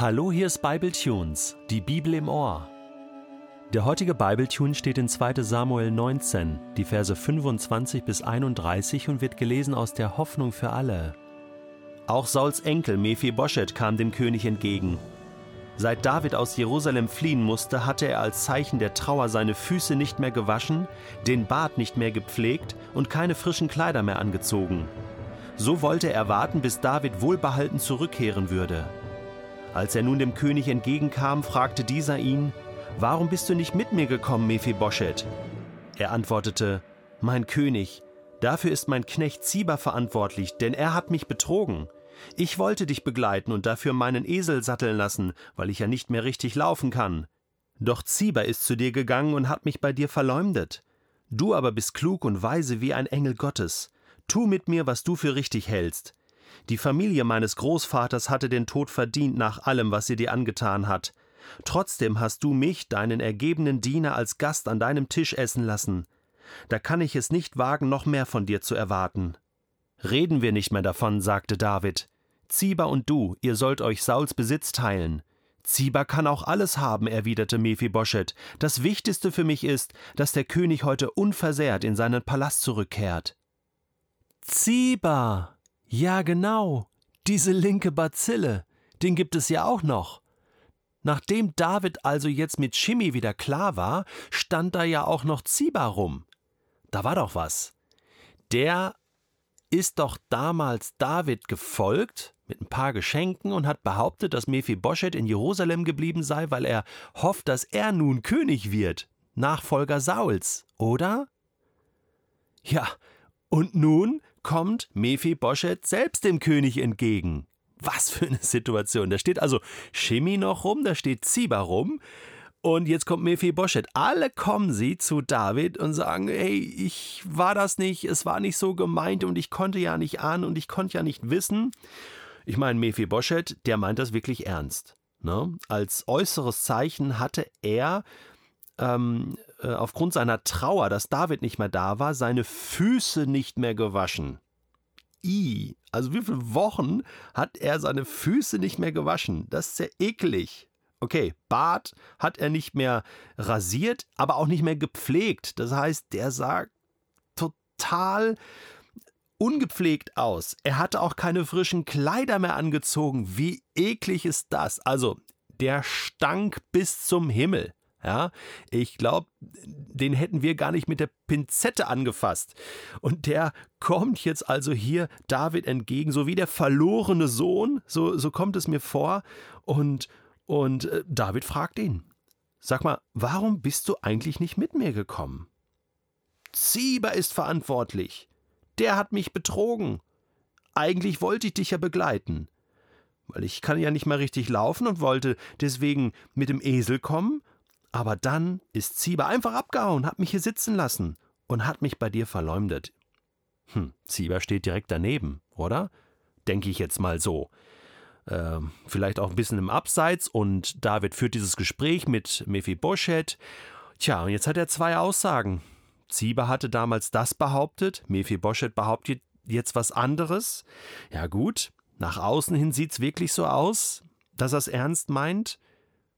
Hallo, hier ist Bible Tunes, die Bibel im Ohr. Der heutige Bibletune steht in 2. Samuel 19, die Verse 25 bis 31 und wird gelesen aus der Hoffnung für alle. Auch Sauls Enkel Mephibosheth kam dem König entgegen. Seit David aus Jerusalem fliehen musste, hatte er als Zeichen der Trauer seine Füße nicht mehr gewaschen, den Bart nicht mehr gepflegt und keine frischen Kleider mehr angezogen. So wollte er warten, bis David wohlbehalten zurückkehren würde. Als er nun dem König entgegenkam, fragte dieser ihn, Warum bist du nicht mit mir gekommen, Mephibosheth? Er antwortete, Mein König, dafür ist mein Knecht Ziba verantwortlich, denn er hat mich betrogen. Ich wollte dich begleiten und dafür meinen Esel satteln lassen, weil ich ja nicht mehr richtig laufen kann. Doch Ziba ist zu dir gegangen und hat mich bei dir verleumdet. Du aber bist klug und weise wie ein Engel Gottes. Tu mit mir, was du für richtig hältst. Die Familie meines Großvaters hatte den Tod verdient nach allem, was sie dir angetan hat. Trotzdem hast du mich, deinen ergebenen Diener, als Gast an deinem Tisch essen lassen. Da kann ich es nicht wagen, noch mehr von dir zu erwarten. Reden wir nicht mehr davon, sagte David. Ziba und du, ihr sollt euch Sauls Besitz teilen. Ziba kann auch alles haben, erwiderte Mephibosheth. Das Wichtigste für mich ist, dass der König heute unversehrt in seinen Palast zurückkehrt. Ziba, ja, genau. Diese linke Bazille, den gibt es ja auch noch. Nachdem David also jetzt mit Shimi wieder klar war, stand da ja auch noch Ziba rum. Da war doch was. Der ist doch damals David gefolgt mit ein paar Geschenken und hat behauptet, dass Mephibosheth in Jerusalem geblieben sei, weil er hofft, dass er nun König wird, Nachfolger Sauls, oder? Ja, und nun kommt Mephibosheth selbst dem König entgegen. Was für eine Situation. Da steht also Shimi noch rum, da steht Ziba rum. Und jetzt kommt Mephibosheth. Alle kommen sie zu David und sagen: Hey, ich war das nicht, es war nicht so gemeint und ich konnte ja nicht ahnen und ich konnte ja nicht wissen. Ich meine, Mephibosheth, der meint das wirklich ernst. Ne? Als äußeres Zeichen hatte er ähm, äh, aufgrund seiner Trauer, dass David nicht mehr da war, seine Füße nicht mehr gewaschen. I, also wie viele Wochen hat er seine Füße nicht mehr gewaschen? Das ist ja eklig. Okay, Bart hat er nicht mehr rasiert, aber auch nicht mehr gepflegt. Das heißt, der sah total ungepflegt aus. Er hatte auch keine frischen Kleider mehr angezogen. Wie eklig ist das? Also, der stank bis zum Himmel. Ja, ich glaube, den hätten wir gar nicht mit der Pinzette angefasst. Und der kommt jetzt also hier David entgegen, so wie der verlorene Sohn, so, so kommt es mir vor. Und, und äh, David fragt ihn: Sag mal, warum bist du eigentlich nicht mit mir gekommen? Ziba ist verantwortlich. Der hat mich betrogen. Eigentlich wollte ich dich ja begleiten. Weil ich kann ja nicht mehr richtig laufen und wollte deswegen mit dem Esel kommen aber dann ist Ziba einfach abgehauen, hat mich hier sitzen lassen und hat mich bei dir verleumdet. Hm, Ziba steht direkt daneben, oder? Denke ich jetzt mal so. Ähm, vielleicht auch ein bisschen im Abseits und David führt dieses Gespräch mit Mephibosheth. Tja, und jetzt hat er zwei Aussagen. Ziba hatte damals das behauptet, Mephibosheth behauptet jetzt was anderes. Ja, gut, nach außen hin sieht's wirklich so aus, dass er es ernst meint.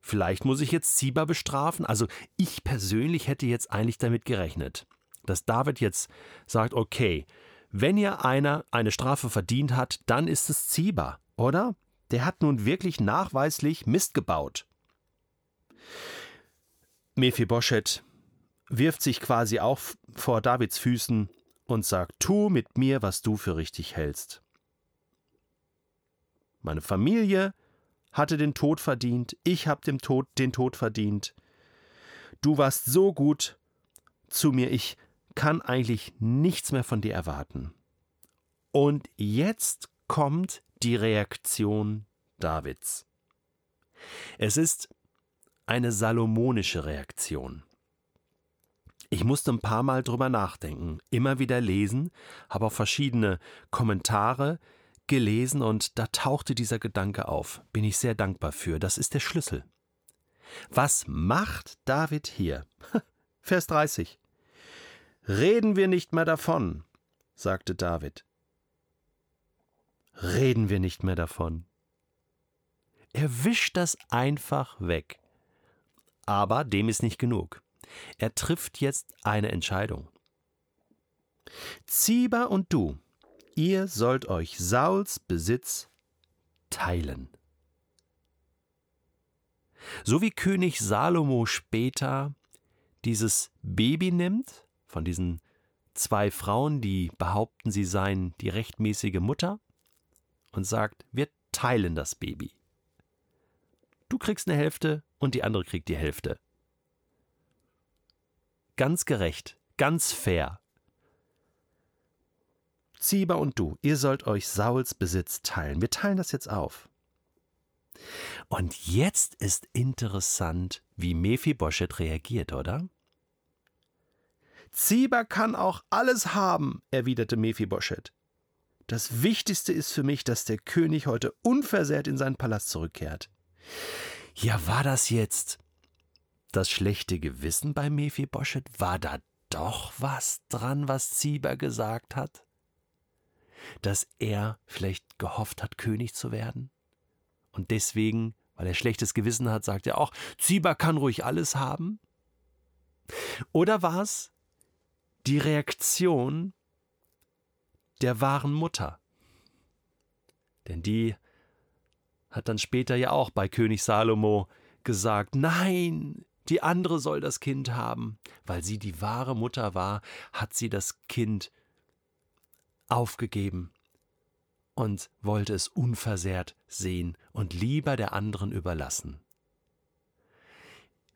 Vielleicht muss ich jetzt Ziba bestrafen. Also ich persönlich hätte jetzt eigentlich damit gerechnet, dass David jetzt sagt, okay, wenn ihr einer eine Strafe verdient hat, dann ist es Ziba, oder? Der hat nun wirklich nachweislich Mist gebaut. Mephibosheth wirft sich quasi auch vor Davids Füßen und sagt: Tu mit mir, was du für richtig hältst. Meine Familie hatte den Tod verdient, ich habe dem Tod den Tod verdient. Du warst so gut zu mir, ich kann eigentlich nichts mehr von dir erwarten. Und jetzt kommt die Reaktion Davids. Es ist eine salomonische Reaktion. Ich musste ein paar Mal drüber nachdenken, immer wieder lesen, habe auch verschiedene Kommentare gelesen und da tauchte dieser Gedanke auf. Bin ich sehr dankbar für. Das ist der Schlüssel. Was macht David hier? Vers 30. Reden wir nicht mehr davon, sagte David. Reden wir nicht mehr davon. Er wischt das einfach weg. Aber dem ist nicht genug. Er trifft jetzt eine Entscheidung. Ziba und du, ihr sollt euch Sauls Besitz teilen. So wie König Salomo später dieses Baby nimmt, von diesen zwei Frauen, die behaupten, sie seien die rechtmäßige Mutter, und sagt, wir teilen das Baby. Du kriegst eine Hälfte und die andere kriegt die Hälfte. Ganz gerecht, ganz fair. Ziba und du, ihr sollt euch Sauls Besitz teilen. Wir teilen das jetzt auf. Und jetzt ist interessant, wie Mephibosheth reagiert, oder? Ziba kann auch alles haben, erwiderte Mephibosheth. Das Wichtigste ist für mich, dass der König heute unversehrt in seinen Palast zurückkehrt. Ja, war das jetzt das schlechte Gewissen bei Mephibosheth? War da doch was dran, was Ziba gesagt hat? Dass er vielleicht gehofft hat, König zu werden? Und deswegen, weil er schlechtes Gewissen hat, sagt er auch, Ziba kann ruhig alles haben? Oder war es die Reaktion der wahren Mutter? Denn die hat dann später ja auch bei König Salomo gesagt, nein, die andere soll das Kind haben. Weil sie die wahre Mutter war, hat sie das Kind aufgegeben und wollte es unversehrt sehen und lieber der anderen überlassen.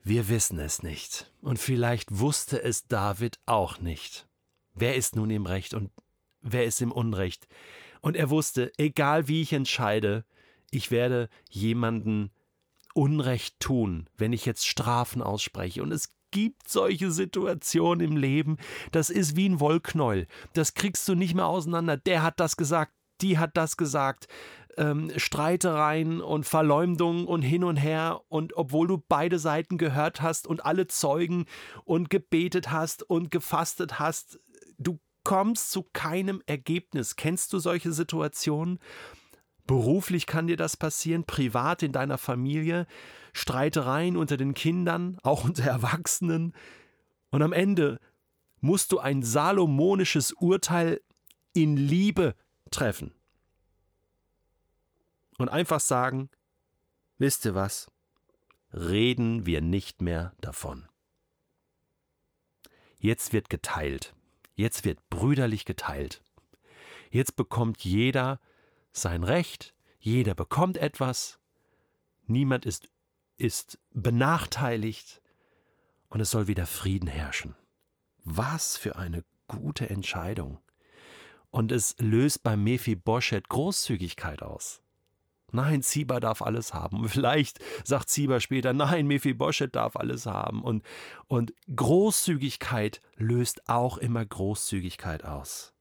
Wir wissen es nicht, und vielleicht wusste es David auch nicht. Wer ist nun im Recht und wer ist im Unrecht? Und er wusste, egal wie ich entscheide, ich werde jemanden Unrecht tun, wenn ich jetzt Strafen ausspreche. Und es gibt solche Situationen im Leben, das ist wie ein Wollknäuel. Das kriegst du nicht mehr auseinander. Der hat das gesagt, die hat das gesagt. Ähm, Streitereien und Verleumdung und hin und her. Und obwohl du beide Seiten gehört hast und alle Zeugen und gebetet hast und gefastet hast, du kommst zu keinem Ergebnis. Kennst du solche Situationen? Beruflich kann dir das passieren, privat in deiner Familie, Streitereien unter den Kindern, auch unter Erwachsenen. Und am Ende musst du ein salomonisches Urteil in Liebe treffen. Und einfach sagen, wisst ihr was, reden wir nicht mehr davon. Jetzt wird geteilt, jetzt wird brüderlich geteilt. Jetzt bekommt jeder sein Recht, jeder bekommt etwas, niemand ist, ist benachteiligt und es soll wieder Frieden herrschen. Was für eine gute Entscheidung und es löst beim Mephibosheth Großzügigkeit aus. Nein, Ziba darf alles haben. Vielleicht sagt Ziba später, nein, Mephibosheth darf alles haben. Und, und Großzügigkeit löst auch immer Großzügigkeit aus.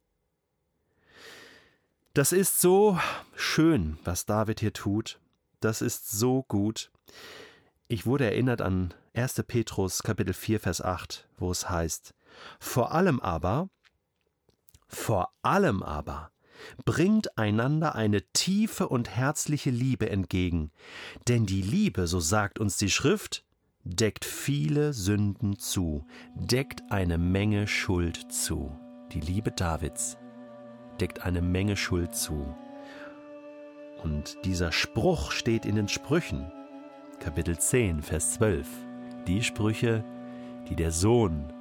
Das ist so schön, was David hier tut. Das ist so gut. Ich wurde erinnert an 1. Petrus Kapitel 4 Vers 8, wo es heißt: Vor allem aber vor allem aber bringt einander eine tiefe und herzliche Liebe entgegen, denn die Liebe, so sagt uns die Schrift, deckt viele Sünden zu, deckt eine Menge Schuld zu. Die Liebe Davids deckt eine Menge Schuld zu. Und dieser Spruch steht in den Sprüchen, Kapitel 10, Vers 12. Die Sprüche, die der Sohn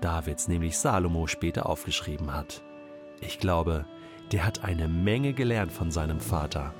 Davids, nämlich Salomo, später aufgeschrieben hat. Ich glaube, der hat eine Menge gelernt von seinem Vater